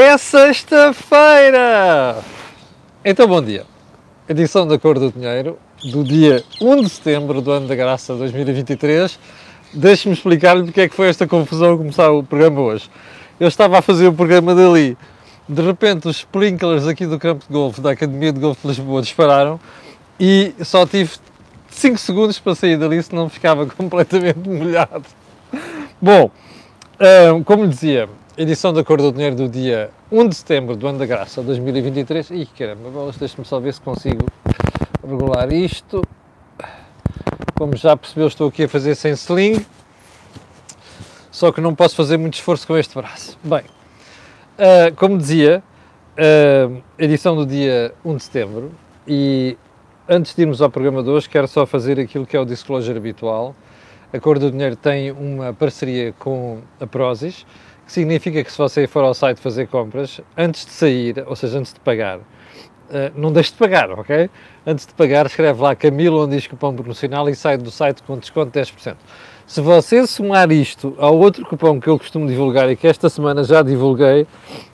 É sexta-feira! Então, bom dia. Edição da Cor do Dinheiro, do dia 1 de setembro do ano da graça 2023. Deixe-me explicar-lhe porque é que foi esta confusão começar o programa hoje. Eu estava a fazer o programa dali, de repente os sprinklers aqui do campo de golfe da Academia de Golfe de Lisboa dispararam e só tive 5 segundos para sair dali, senão ficava completamente molhado. Bom, hum, como dizia, edição da Cor do Dinheiro do dia 1 de setembro do ano da graça 2023. Ih, caramba, deixa-me só ver se consigo regular isto. Como já percebeu, estou aqui a fazer sem sling, só que não posso fazer muito esforço com este braço. Bem, uh, como dizia, uh, edição do dia 1 de setembro, e antes de irmos ao programa de hoje, quero só fazer aquilo que é o disclosure habitual. A Cor do Dinheiro tem uma parceria com a Prozis, significa que se você for ao site fazer compras, antes de sair, ou seja, antes de pagar, uh, não deixe de pagar, ok? Antes de pagar, escreve lá Camilo, onde diz cupom promocional e sai do site com desconto de 10%. Se você somar isto ao outro cupom que eu costumo divulgar e que esta semana já divulguei,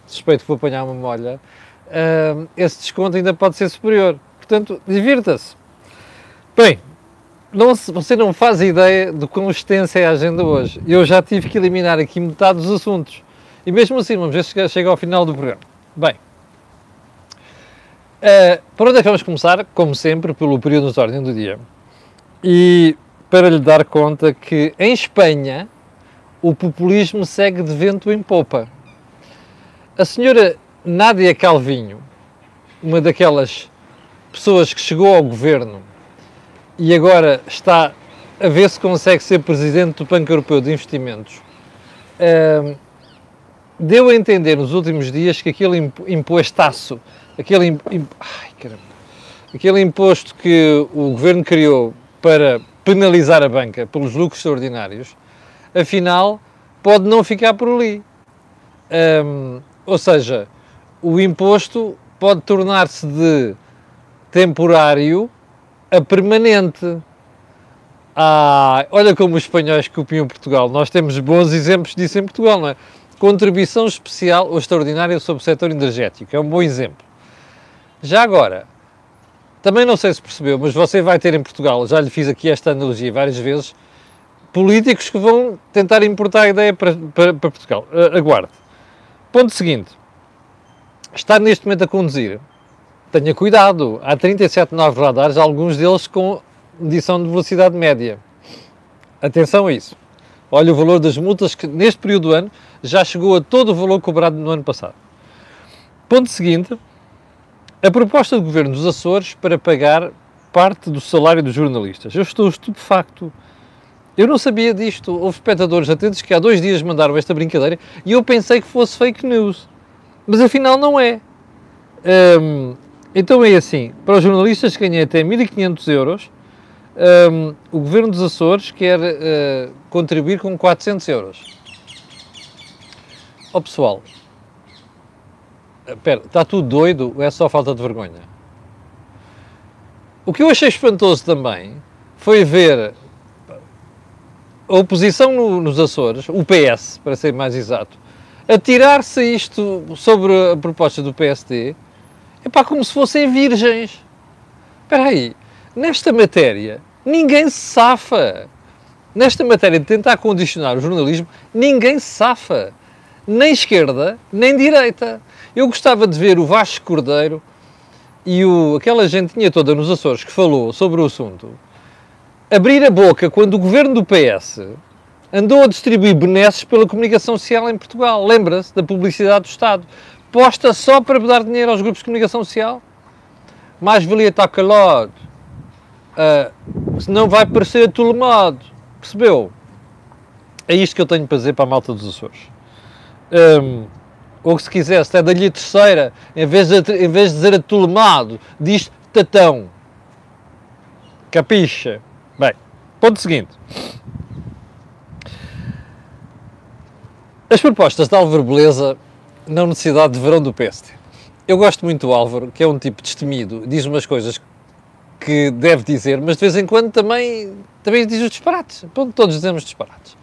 suspeito que vou apanhar uma molha, uh, esse desconto ainda pode ser superior. Portanto, divirta-se. Bem, não, você não faz ideia de quão extensa é a agenda hoje. Eu já tive que eliminar aqui metade dos assuntos. E mesmo assim, vamos ver se chega ao final do programa. Bem, uh, por onde é que vamos começar? Como sempre, pelo período de ordem do dia. E para lhe dar conta que em Espanha o populismo segue de vento em popa. A senhora Nádia Calvinho, uma daquelas pessoas que chegou ao governo e agora está a ver se consegue ser presidente do Banco Europeu de Investimentos, deu a entender nos últimos dias que aquele impostaço, aquele, imp, ai, caramba, aquele imposto que o governo criou para penalizar a banca pelos lucros extraordinários, afinal pode não ficar por ali. Um, ou seja, o imposto pode tornar-se de temporário a permanente. Ah, olha como os espanhóis copiam Portugal. Nós temos bons exemplos disso em Portugal, não é? Contribuição especial ou extraordinária sobre o setor energético. É um bom exemplo. Já agora, também não sei se percebeu, mas você vai ter em Portugal, já lhe fiz aqui esta analogia várias vezes, políticos que vão tentar importar a ideia para, para, para Portugal. Uh, aguarde. Ponto seguinte. Está neste momento a conduzir tenha cuidado, há 37 novos radares, alguns deles com medição de velocidade média. Atenção a isso. Olha o valor das multas que neste período do ano já chegou a todo o valor cobrado no ano passado. Ponto seguinte, a proposta do Governo dos Açores para pagar parte do salário dos jornalistas. Eu estou estupefacto. Eu não sabia disto. Houve espectadores atentos que há dois dias mandaram esta brincadeira e eu pensei que fosse fake news. Mas afinal não é. Um, então é assim, para os jornalistas que ganham até 1.500 euros, um, o Governo dos Açores quer uh, contribuir com 400 euros. Ó oh, pessoal, espera, está tudo doido ou é só falta de vergonha? O que eu achei espantoso também foi ver a oposição no, nos Açores, o PS, para ser mais exato, a tirar-se isto sobre a proposta do PSD é pá, como se fossem virgens. Espera aí, nesta matéria, ninguém se safa. Nesta matéria de tentar condicionar o jornalismo, ninguém se safa. Nem esquerda, nem direita. Eu gostava de ver o Vasco Cordeiro e o, aquela gentinha toda nos Açores que falou sobre o assunto abrir a boca quando o governo do PS andou a distribuir benesses pela comunicação social em Portugal. Lembra-se da publicidade do Estado posta só para dar dinheiro aos grupos de comunicação social. Mais valia estar calado, uh, senão vai parecer atolemado. Percebeu? É isto que eu tenho para dizer para a malta dos Açores. Um, ou se quisesse, é dali a terceira, em vez de, em vez de dizer atolemado, diz tatão. Capixa? Bem, ponto seguinte. As propostas de Álvaro Beleza na Universidade de Verão do Peste. Eu gosto muito do Álvaro, que é um tipo destemido, diz umas coisas que deve dizer, mas de vez em quando também, também diz os disparates. Todos dizemos disparates.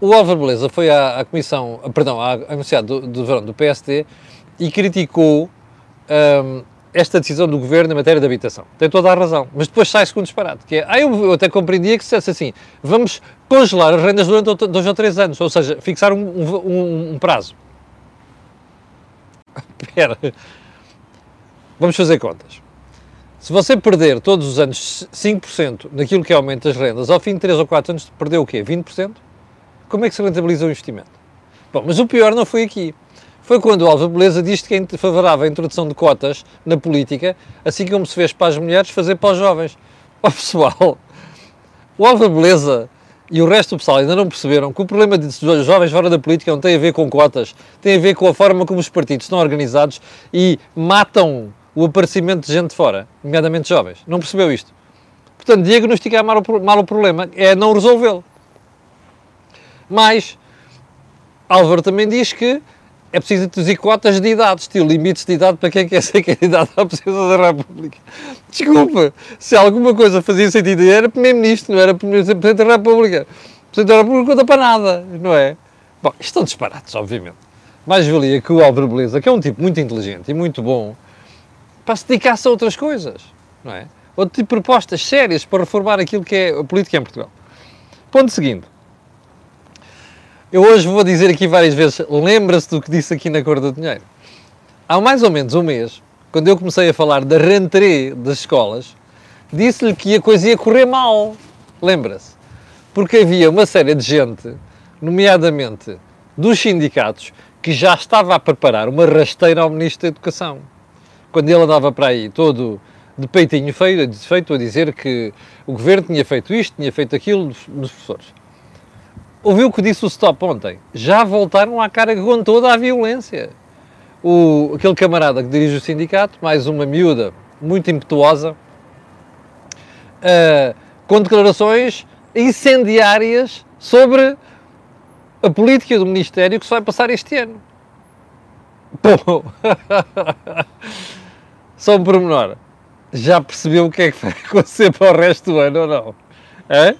o Álvaro Beleza foi à, à comissão, perdão, à, Universidade do, do Verão do PSD e criticou um, esta decisão do governo em matéria de habitação. Tem toda a razão. Mas depois sai-se com um disparate. Que é, ah, eu, eu até compreendia que se dissesse assim: vamos congelar as rendas durante dois ou três anos, ou seja, fixar um, um, um prazo. Espera. Vamos fazer contas. Se você perder todos os anos 5% naquilo que aumenta as rendas, ao fim de 3 ou 4 anos perdeu o quê? 20%? Como é que se rentabiliza o investimento? Bom, mas o pior não foi aqui foi quando o Alva Beleza disse que é favorável a introdução de cotas na política, assim como se fez para as mulheres, fazer para os jovens. Ó oh, pessoal, o Alva Beleza e o resto do pessoal ainda não perceberam que o problema dos jovens fora da política não tem a ver com cotas, tem a ver com a forma como os partidos estão organizados e matam o aparecimento de gente fora, nomeadamente jovens. Não percebeu isto? Portanto, diagnosticar mal o, mal o problema é não resolvê-lo. Mas, Álvaro também diz que é preciso introduzir cotas de idade, estilo limites de idade para quem quer ser candidato à presidência da República. Desculpa, se alguma coisa fazia sentido, era Primeiro-Ministro, não era Presidente da República. Presidente da República conta para nada, não é? Bom, isto são disparates, obviamente. Mais valia que o Álvaro Beleza, que é um tipo muito inteligente e muito bom, para se dedicar-se a outras coisas, não é? Outro tipo de propostas sérias para reformar aquilo que é a política em Portugal. Ponto seguinte. Eu hoje vou dizer aqui várias vezes, lembra-se do que disse aqui na Cor do Dinheiro. Há mais ou menos um mês, quando eu comecei a falar da rentrée das escolas, disse-lhe que a coisa ia correr mal. Lembra-se? Porque havia uma série de gente, nomeadamente dos sindicatos, que já estava a preparar uma rasteira ao Ministro da Educação. Quando ele andava para aí todo de peitinho feito, a dizer que o governo tinha feito isto, tinha feito aquilo nos professores. Ouviu o que disse o Stop ontem? Já voltaram à cara com toda a violência. O, aquele camarada que dirige o sindicato, mais uma miúda muito impetuosa, uh, com declarações incendiárias sobre a política do Ministério que se vai passar este ano. Pô! Só um pormenor. Já percebeu o que é que vai acontecer para o resto do ano ou não? É?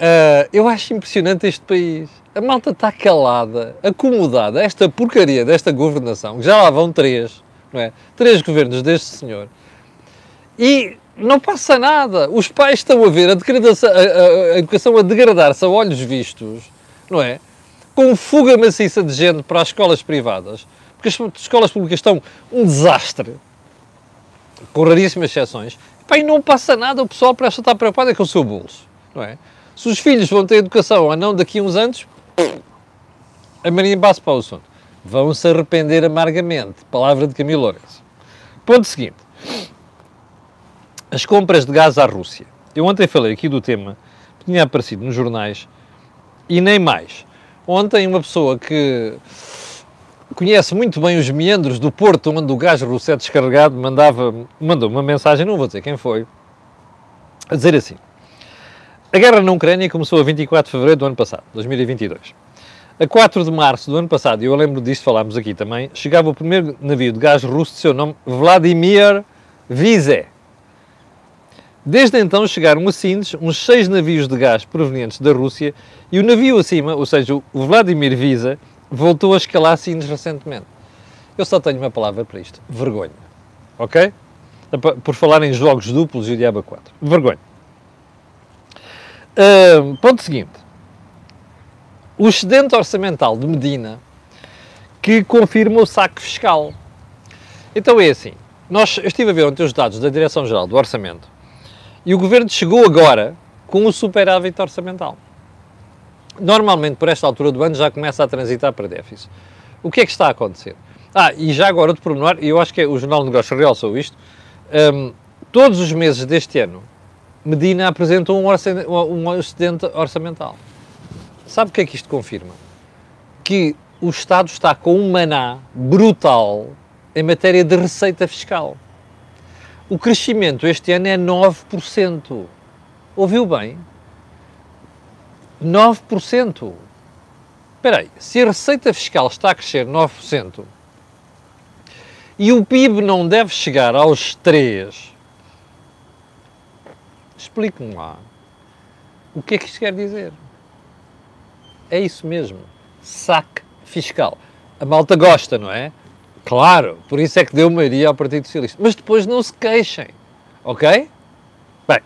Uh, eu acho impressionante este país. A malta está calada, acomodada, esta porcaria desta governação, que já lá vão três, não é? Três governos deste senhor. E não passa nada. Os pais estão a ver a, degradação, a, a, a educação a degradar-se a olhos vistos, não é? Com fuga maciça de gente para as escolas privadas, porque as escolas públicas estão um desastre, com raríssimas exceções. E, não passa nada, o pessoal parece estar preocupado é com o seu bolso, não é? Se os filhos vão ter educação ou não daqui a uns anos, a Maria o assunto. Vão se arrepender amargamente. Palavra de Camilo Lourenço. Ponto seguinte. As compras de gás à Rússia. Eu ontem falei aqui do tema tinha aparecido nos jornais e nem mais. Ontem uma pessoa que conhece muito bem os meandros do porto onde o gás russo é descarregado mandava, mandou uma mensagem, não vou dizer quem foi, a dizer assim a guerra na Ucrânia começou a 24 de fevereiro do ano passado, 2022. A 4 de março do ano passado, e eu lembro disto, falámos aqui também, chegava o primeiro navio de gás russo de seu nome, Vladimir Vize. Desde então chegaram a Sintes uns seis navios de gás provenientes da Rússia e o navio acima, ou seja, o Vladimir Visa, voltou a escalar Sintes recentemente. Eu só tenho uma palavra para isto: vergonha. Ok? Por falar em jogos duplos e o Diabo 4. Vergonha. Ponto seguinte. O excedente orçamental de Medina que confirma o saco fiscal. Então é assim, nós, eu estive a ver ontem os dados da Direção-Geral do Orçamento e o Governo chegou agora com o superávit orçamental. Normalmente, por esta altura do ano, já começa a transitar para déficit. O que é que está a acontecer? Ah, e já agora outro pormenor, e eu acho que é, o Jornal de Negócios realçou isto, um, todos os meses deste ano, Medina apresentou um, um excedente orçamental. Sabe o que é que isto confirma? Que o Estado está com um maná brutal em matéria de receita fiscal. O crescimento este ano é 9%. Ouviu bem? 9%. Espera aí, se a receita fiscal está a crescer 9% e o PIB não deve chegar aos 3%, Explique-me lá. O que é que isto quer dizer? É isso mesmo. Saque fiscal. A malta gosta, não é? Claro, por isso é que deu maioria ao Partido Socialista. Mas depois não se queixem, ok? Bem,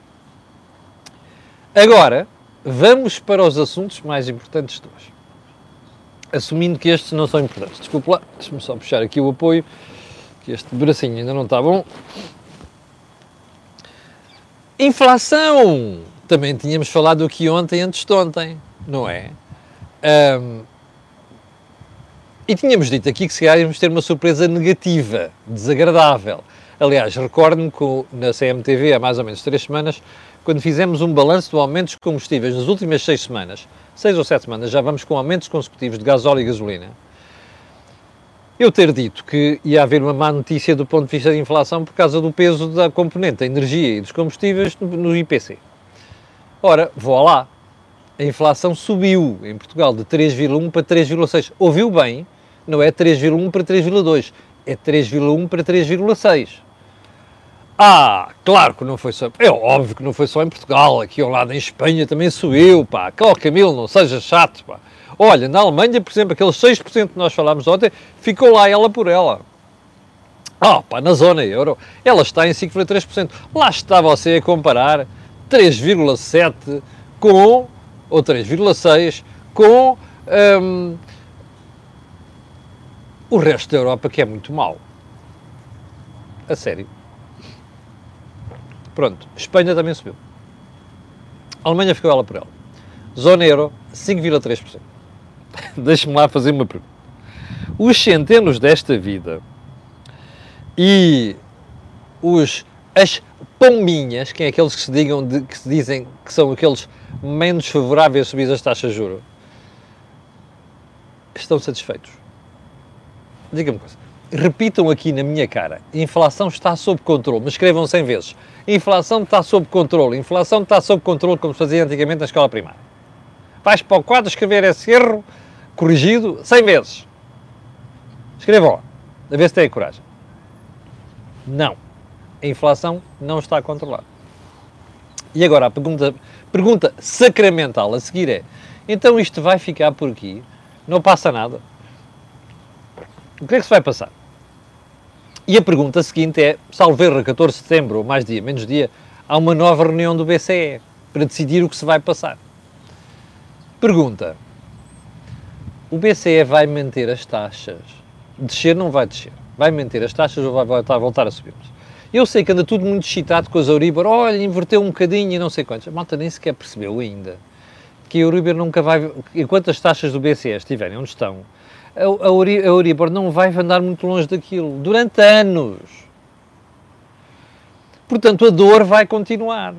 agora vamos para os assuntos mais importantes de hoje. Assumindo que estes não são importantes. Desculpe lá, deixa-me só puxar aqui o apoio, que este bracinho ainda não está bom. Inflação! Também tínhamos falado aqui ontem, antes de ontem, não é? Um, e tínhamos dito aqui que se íamos ter uma surpresa negativa, desagradável. Aliás, recordo-me que na CMTV, há mais ou menos três semanas, quando fizemos um balanço do aumento dos combustíveis nas últimas seis semanas, seis ou sete semanas, já vamos com aumentos consecutivos de gasóleo e gasolina, eu ter dito que ia haver uma má notícia do ponto de vista da inflação por causa do peso da componente da energia e dos combustíveis no, IPC. Ora, vou lá. A inflação subiu em Portugal de 3,1 para 3,6. Ouviu bem? Não é 3,1 para 3,2. É 3,1 para 3,6. Ah, claro que não foi só. É óbvio que não foi só em Portugal. Aqui ao lado em Espanha também subiu, pá. Ó, Camilo, não seja chato, pá. Olha, na Alemanha, por exemplo, aqueles 6% que nós falámos ontem, ficou lá ela por ela. Ah, pá, na zona euro, ela está em 5,3%. Lá está você a comparar 3,7 com, ou 3,6 com um, o resto da Europa, que é muito mau. A sério. Pronto, Espanha também subiu. A Alemanha ficou ela por ela. Zona euro, 5,3%. Deixe-me lá fazer uma pergunta. Os centenos desta vida e os as pombinhas, quem é aqueles que se, digam de, que se dizem que são aqueles menos favoráveis a subir as taxas de juros, estão satisfeitos? Diga-me coisa. Repitam aqui na minha cara. Inflação está sob controle. Mas escrevam 100 vezes. Inflação está sob controle. Inflação está sob controle, como se fazia antigamente na escola primária. Vais para o quadro escrever esse erro corrigido 100 vezes. Escrevam lá. A ver se têm coragem. Não a inflação não está controlada. E agora a pergunta, pergunta sacramental a seguir é: então isto vai ficar por aqui? Não passa nada? O que é que se vai passar? E a pergunta seguinte é: salvo erro, 14 de setembro, ou mais dia, menos dia, há uma nova reunião do BCE para decidir o que se vai passar. Pergunta: o BCE vai manter as taxas? Descer não vai descer. Vai manter as taxas ou vai voltar, a subir-las? Eu sei que anda tudo muito excitado com as Euribor, olha, inverteu um bocadinho e não sei quantos. A malta nem sequer percebeu ainda que a Euribor nunca vai, enquanto as taxas do BCE estiverem onde estão, a Euribor não vai andar muito longe daquilo, durante anos. Portanto, a dor vai continuar.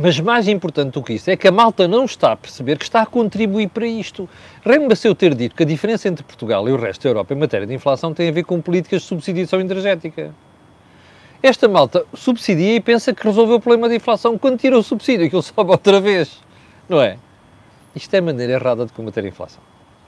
Mas mais importante do que isso é que a malta não está a perceber que está a contribuir para isto. Lembra-se eu ter dito que a diferença entre Portugal e o resto da Europa em matéria de inflação tem a ver com políticas de subsidiação energética. Esta malta subsidia e pensa que resolveu o problema da inflação quando tira o subsídio, aquilo sobe outra vez. Não é? Isto é a maneira errada de combater a inflação.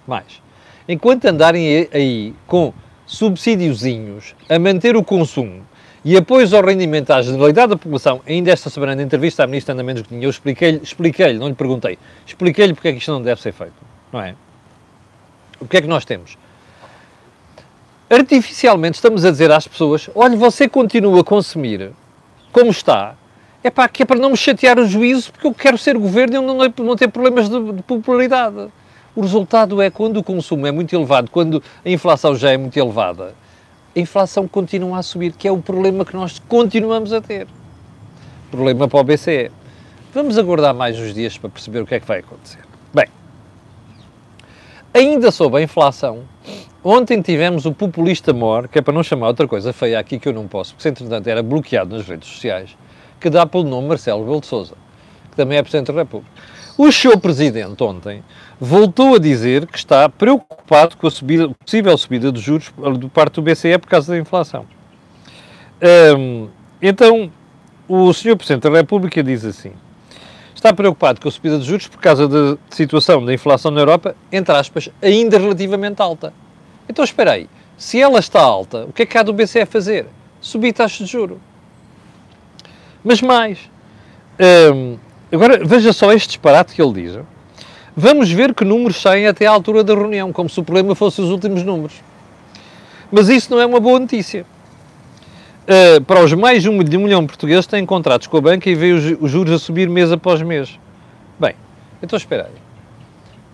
Mais, enquanto andarem aí com subsídiozinhos a manter o consumo e apoios ao rendimento à generalidade da população, ainda esta semana na entrevista à Ministra Ana Mendes Godinho, eu expliquei-lhe, expliquei não lhe perguntei, expliquei-lhe porque é que isto não deve ser feito, não é? O que é que nós temos? artificialmente estamos a dizer às pessoas: olha, você continua a consumir como está, é pá, que é para não me chatear o juízo, porque eu quero ser governo e não, não ter problemas de, de, popularidade. O resultado é quando o consumo é muito elevado, quando a inflação já é muito elevada, a inflação continua a subir, que é o problema que nós continuamos a ter. Problema para o BCE. Vamos aguardar mais uns dias para perceber o que é que vai acontecer. Bem, ainda sobre a inflação, Ontem tivemos o populista mor, que é para não chamar outra coisa feia aqui que eu não posso, porque entretanto era bloqueado nas redes sociais, que dá pelo nome Marcelo Rebelo de Sousa, que também é Presidente da República. O seu Presidente ontem voltou a dizer que está preocupado com a subida, possível subida de juros do parte do BCE por causa da inflação. Então, o Sr. Presidente da República diz assim, está preocupado com a subida de juros por causa da situação da inflação na Europa, entre aspas, ainda relativamente alta. Então espera aí, se ela está alta, o que é que há do BCE fazer? Subir taxas de juro. Mas mais, agora veja só este disparate que ele diz. Vamos ver que números saem até à altura da reunião, como se o problema fosse os últimos números. Mas isso não é uma boa notícia. Uh, para os mais de um milhão de portugueses têm contratos com a banca e veem os, os juros a subir mês após mês. Bem, então espera aí.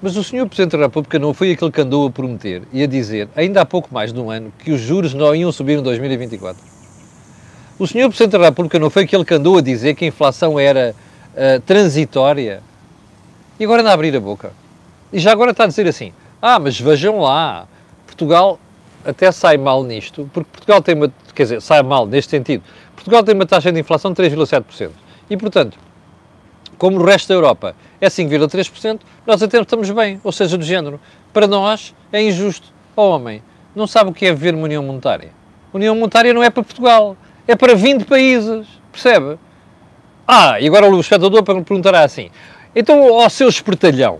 Mas o Sr. Presidente da República não foi aquele que andou a prometer e a dizer, ainda há pouco mais de um ano, que os juros não iam subir em 2024? O Sr. Presidente da República não foi aquele que andou a dizer que a inflação era uh, transitória e agora anda a abrir a boca. E já agora está a dizer assim: ah, mas vejam lá, Portugal até sai mal nisto, porque Portugal tem uma, quer dizer, sai mal neste sentido. Portugal tem uma taxa de inflação de 3,7%. E, portanto, como o resto da Europa é 5,3%, nós até estamos bem, ou seja, do género. Para nós é injusto. O oh, homem não sabe o que é viver uma União Monetária. União Monetária não é para Portugal, é para 20 países, percebe? Ah, e agora o espectador perguntará assim, então, ao seu espertalhão,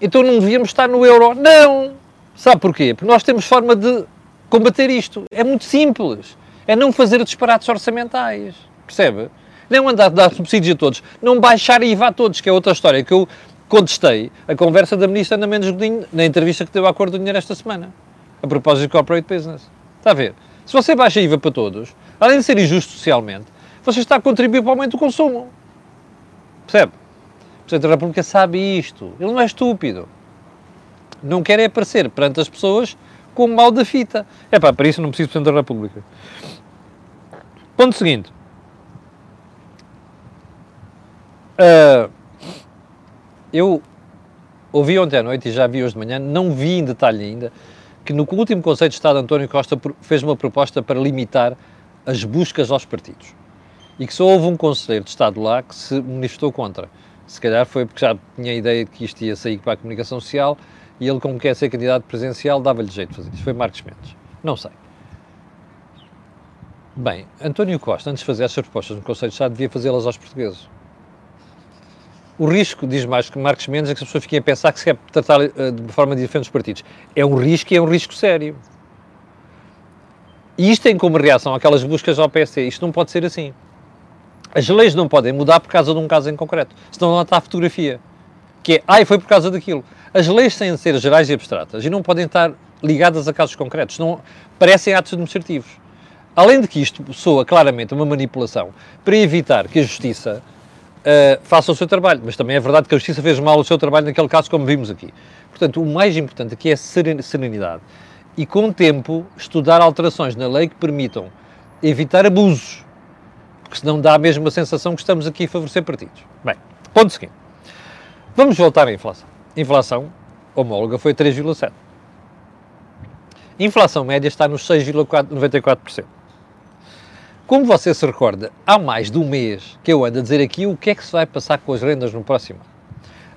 então não devíamos estar no euro? Não! Sabe porquê? Porque nós temos forma de combater isto. É muito simples. É não fazer disparates orçamentais. Percebe? Não andar a dar subsídios a todos. Não baixar IVA a todos, que é outra história que eu contestei a conversa da ministra Ana Mendes Godinho na entrevista que deu à Cor do Dinheiro esta semana, a propósito de corporate business. Está a ver? Se você baixa IVA para todos, além de ser injusto socialmente, você está a contribuir para o aumento do consumo. Percebe? Presidente da República sabe isto. Ele não é estúpido. Não quer é aparecer perante as pessoas como mal da fita. É pá, para isso não preciso Presidente da República. Ponto seguinte. Uh, eu ouvi ontem à noite e já vi hoje de manhã, não vi em detalhe ainda, que no último Conselho de Estado António Costa fez uma proposta para limitar as buscas aos partidos. E que só houve um Conselheiro de Estado lá que se manifestou contra. Se calhar foi porque já tinha a ideia de que isto ia sair para a comunicação social e ele, como quer ser candidato presencial, dava-lhe jeito de fazer isso. Foi Marcos Mendes. Não sei. Bem, António Costa, antes de fazer estas propostas no Conselho de Estado, devia fazê-las aos portugueses. O risco, diz mais que Marcos Mendes, é que as pessoas fiquem a pensar que se quer tratar uh, de forma diferente os partidos. É um risco e é um risco sério. E isto tem como reação aquelas buscas ao PSD. Isto não pode ser assim. As leis não podem mudar por causa de um caso em concreto, senão lá está a fotografia, que é, ai, foi por causa daquilo. As leis têm de ser gerais e abstratas e não podem estar ligadas a casos concretos, não parecem atos administrativos. Além de que isto soa claramente uma manipulação para evitar que a Justiça uh, faça o seu trabalho, mas também é verdade que a Justiça fez mal o seu trabalho naquele caso, como vimos aqui. Portanto, o mais importante aqui é serenidade e, com o tempo, estudar alterações na lei que permitam evitar abusos porque senão dá a mesma sensação que estamos aqui a favorecer partidos. Bem, ponto seguinte. Vamos voltar à inflação. Inflação homóloga foi 3,7. Inflação média está nos 6,94%. Como você se recorda, há mais de um mês que eu ando a dizer aqui o que é que se vai passar com as rendas no próximo ano.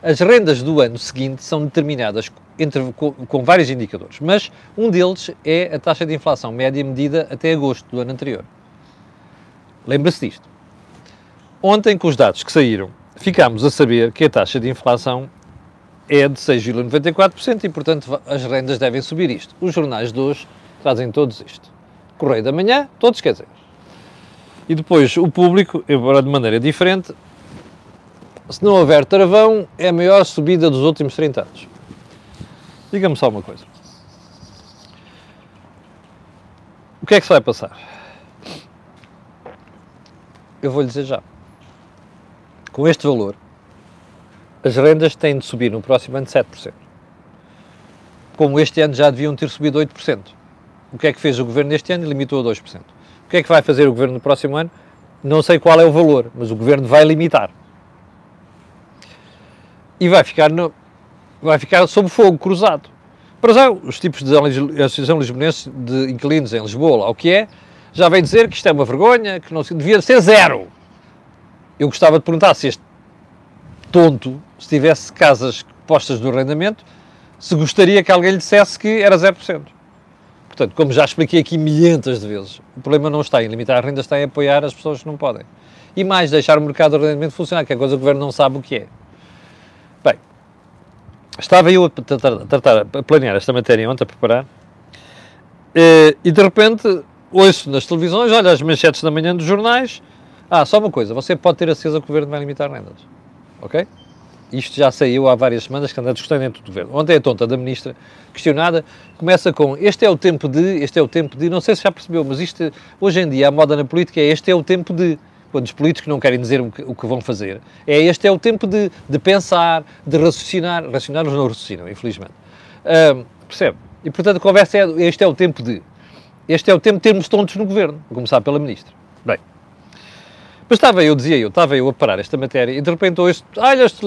As rendas do ano seguinte são determinadas entre, com, com, vários indicadores, mas um deles é a taxa de inflação média medida até agosto do ano anterior. Lembra-se disto. Ontem, com os dados que saíram, ficámos a saber que a taxa de inflação é de 6,94% e, portanto, as rendas devem subir isto. Os jornais de hoje trazem todos isto. Correio da Manhã, todos quer dizer. E depois o público, embora de maneira diferente, se não houver travão, é a maior subida dos últimos 30 anos. Diga-me só uma coisa. O que é que se vai passar? Eu vou lhe dizer já. Com este valor, as rendas têm de subir no próximo ano 7%. Como este ano já deviam ter subido 8%. O que é que fez o governo este ano? Limitou a 2%. O que é que vai fazer o governo no próximo ano? Não sei qual é o valor, mas o governo vai limitar. E vai ficar, no, vai ficar sob fogo cruzado. Para já, os tipos de Associação Lisbonense de Inquilinos em Lisboa, lá o que é, já vem dizer que isto é uma vergonha, que não devia ser zero. Eu gostava de perguntar se este tonto, se tivesse casas postas no arrendamento, se gostaria que alguém lhe dissesse que era 0%. Portanto, como já expliquei aqui milhentas de vezes, o problema não está em limitar a renda, está em apoiar as pessoas que não podem. E mais, deixar o mercado de arrendamento funcionar, que é coisa que o Governo não sabe o que é. Bem, estava eu a tratar, a planear esta matéria ontem, a preparar, eh, e de repente ouço nas televisões, olha as manchetes da manhã dos jornais. Ah, só uma coisa, você pode ter a certeza que o governo vai limitar rendas. Ok? isto já saiu há várias semanas que anda discutindo dentro do governo. Ontem a tonta da ministra, questionada, começa com este é o tempo de, este é o tempo de, não sei se já percebeu, mas isto, hoje em dia, a moda na política é este é o tempo de, quando os políticos não querem dizer o que, o que vão fazer, é este é o tempo de, de pensar, de raciocinar, raciocinar os não raciocinam, infelizmente. Percebe? E, portanto, a conversa é, este é o tempo de, este é o tempo de termos tontos no governo, a começar pela ministra. Bem, mas estava eu, dizia eu, estava eu a parar esta matéria e de repente ouço, olha, as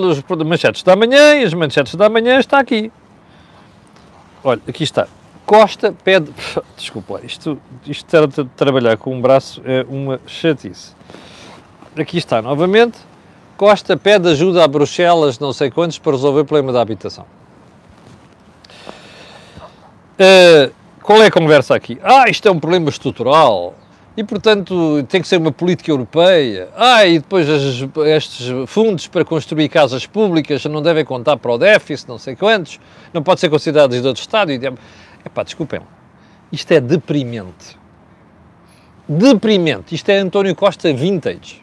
manchetes da manhã e as manchetes da manhã está aqui. Olha, aqui está. Costa pede. Desculpa, isto, isto de trabalhar com um braço é uma chatice. Aqui está novamente. Costa pede ajuda a Bruxelas, não sei quantos, para resolver o problema da habitação. Uh, qual é a conversa aqui? Ah, isto é um problema estrutural e, portanto, tem que ser uma política europeia. Ah, e depois estes fundos para construir casas públicas não devem contar para o déficit, não sei quantos, não pode ser considerado de outro Estado. E, epá, desculpem, isto é deprimente. Deprimente. Isto é António Costa vintage.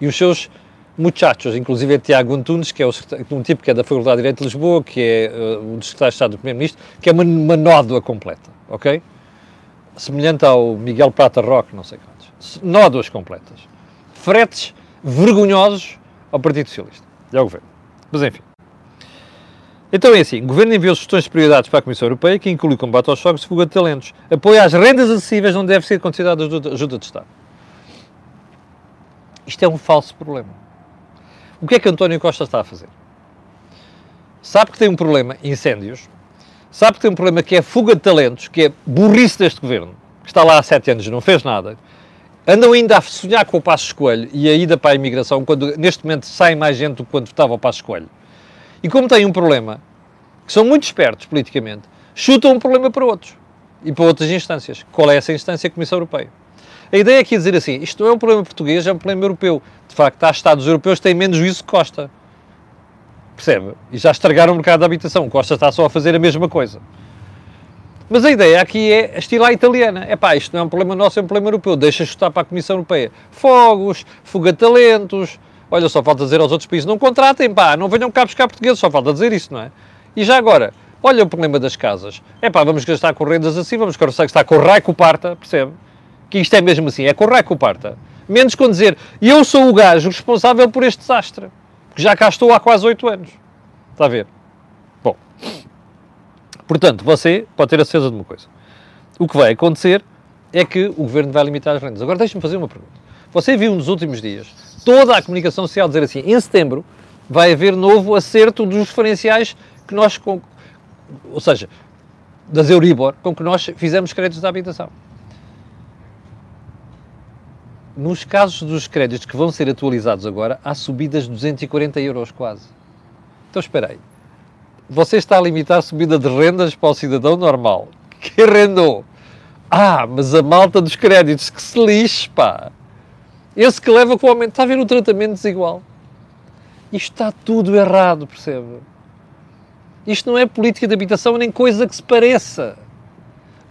E os seus muchachos, inclusive é Tiago Antunes, que é um tipo que é da Faculdade de Direito de Lisboa, que é uh, dos secretários de Estado do Primeiro-Ministro, que é uma, uma nódoa completa, ok? semelhante ao Miguel Prata Roque, não sei quantos. Nódoas completas. Fretes vergonhosos ao Partido Socialista e ao Governo. Mas enfim. Então é assim, o Governo enviou sugestões de prioridades para a Comissão Europeia, que inclui combate aos choques e fuga de talentos. Apoio às rendas acessíveis não deve ser considerado ajuda de Estado. Isto é um falso problema. O que é que António Costa está a fazer? Sabe que tem um problema, incêndios, sabe que tem um problema que é fuga de talentos, que é burrice deste governo, que está lá há sete anos e não fez nada, andam ainda a sonhar com o Passo Escolho e a ida para a imigração, quando neste momento sai mais gente do que quando estava o Passo Escolho. E como tem um problema, que são muito espertos politicamente, chutam um problema para outros e para outras instâncias. Qual é essa instância? A Comissão Europeia. A ideia aqui é dizer assim, isto não é um problema português, é um problema europeu. De facto, há Estados europeus que têm menos juízo que Costa. Percebe? E já estragaram o mercado da habitação. Costa está só a fazer a mesma coisa. Mas a ideia aqui é estilo à italiana. É pá, isto não é um problema nosso, é um problema europeu. Deixa chutar para a Comissão Europeia. Fogos, fuga de talentos. Olha, só falta dizer aos outros países, não contratem, pá, não venham cá buscar portugueses, só falta dizer isso, não é? E já agora, olha o problema das casas. É pá, vamos gastar com rendas assim, vamos gastar com raico parta, percebe? Que isto é mesmo assim, é com raico parta. Menos com dizer, eu sou o gajo responsável por este desastre que já cá estou há quase oito anos. Está a ver? Bom, portanto, você pode ter a certeza de uma coisa. O que vai acontecer é que o governo vai limitar as rendas. Agora deixe-me fazer uma pergunta. Você viu nos últimos dias toda a comunicação social dizer assim: em setembro vai haver novo acerto dos diferenciais que nós, com, ou seja, das Euribor, com que nós fizemos créditos da habitação nos casos dos créditos que vão ser atualizados agora, há subidas de 240 euros quase. Então espera aí. Você está a limitar a subida de rendas para o cidadão normal. Que rendou? Ah, mas a malta dos créditos, que se lixe, pá. Esse que leva com o aumento. Está a ver o tratamento desigual? Isto está tudo errado, percebe? Isto não é política de habitação nem coisa que se pareça.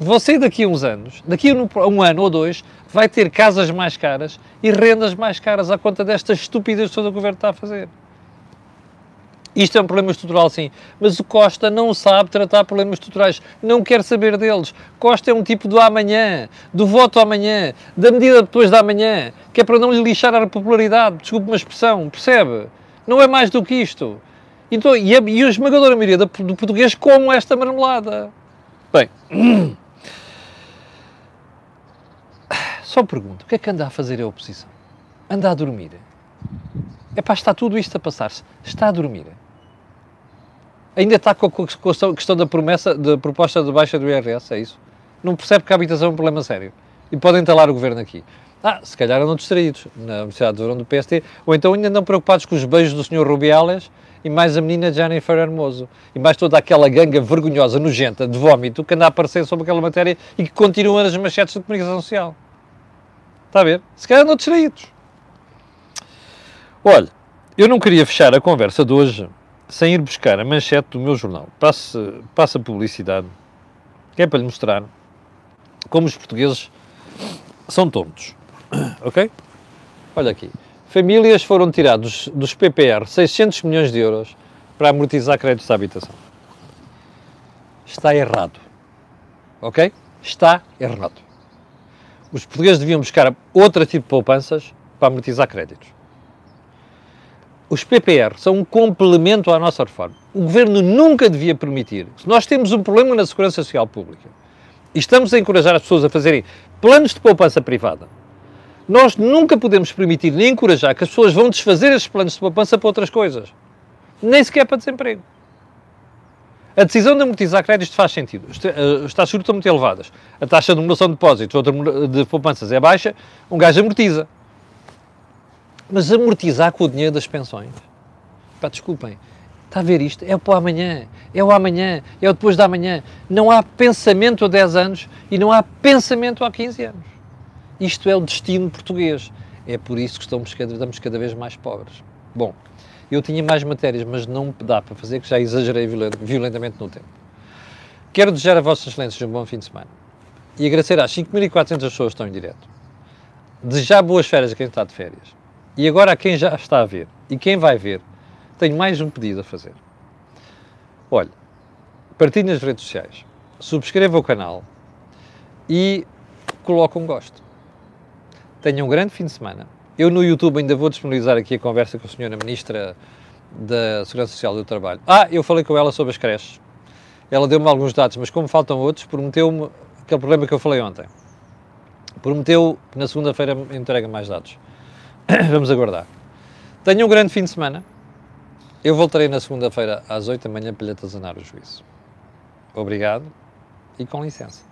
Você daqui a uns anos, daqui a um ano ou dois, vai ter casas mais caras e rendas mais caras à conta destas estúpidas que o governo está a fazer. Isto é um problema estrutural, sim, mas o Costa não sabe tratar problemas estruturais, não quer saber deles. Costa é um tipo do amanhã, do voto amanhã, da medida depois da amanhã, que é para não lhe lixar a popularidade, desculpe uma expressão, percebe? Não é mais do que isto. Então, e, a, e a esmagadora maioria do português como esta marmelada. Bem, Só pergunto, o que é que anda a fazer a oposição? Anda a dormir? É pá, está tudo isto a passar-se. Está a dormir? Ainda está com a questão da promessa, da proposta de baixa do IRS, é isso? Não percebe que a habitação é um problema sério. E podem entalar o governo aqui. Ah, se calhar andam distraídos na Universidade de Verão do PST, ou então ainda andam preocupados com os beijos do Sr. Rubiales e mais a menina Jennifer Hermoso. E mais toda aquela ganga vergonhosa, nojenta, de vómito, que anda a aparecer sobre aquela matéria e que continua nas manchetes da comunicação social. Está a ver? Se calhar andam distraídos. Olha, eu não queria fechar a conversa de hoje sem ir buscar a manchete do meu jornal. Passa, passa publicidade, que é para lhe mostrar como os portugueses são tontos. Ok? Olha aqui. famílias foram tirados dos PPR 600 milhões de euros para amortizar créditos à habitação. Está errado. Ok? Está errado. Os portugueses deviam buscar outro tipo de poupanças para amortizar créditos. Os PPR são um complemento à nossa reforma. O governo nunca devia permitir. Se nós temos um problema na segurança social pública e estamos a encorajar as pessoas a fazerem planos de poupança privada, nós nunca podemos permitir nem encorajar que as pessoas vão desfazer esses planos de poupança para outras coisas. Nem sequer para desemprego. A decisão de amortizar créditos faz sentido. As taxas de juros estão muito elevadas. A taxa de acumulação de depósitos ou de poupanças é baixa, um gajo amortiza. Mas amortizar com o dinheiro das pensões. Pá, desculpem. Está a ver isto? É para o amanhã. É o amanhã. É o depois da amanhã. Não há pensamento a 10 anos e não há pensamento há 15 anos. Isto é o destino português. É por isso que estamos cada, estamos cada vez mais pobres. Bom, eu tinha mais matérias, mas não dá para fazer, que já exagerei violentamente no tempo. Quero desejar a Vossas Excelências um bom fim de semana e agradecer às 5.400 pessoas que estão em direto. Desejar boas férias a quem está de férias e agora a quem já está a ver e quem vai ver, tenho mais um pedido a fazer. Olha, partilhe nas redes sociais, subscreva o canal e coloque um gosto. Tenha um grande fim de semana. Eu no YouTube ainda vou disponibilizar aqui a conversa com a senhora Ministra da Segurança Social e do Trabalho. Ah, eu falei com ela sobre as creches. Ela deu-me alguns dados, mas como faltam outros, prometeu-me aquele problema que eu falei ontem. Prometeu que na segunda-feira me entrega mais dados. Vamos aguardar. Tenha um grande fim de semana. Eu voltarei na segunda-feira às 8 da manhã para lhe atazanar o juízo. Obrigado e com licença.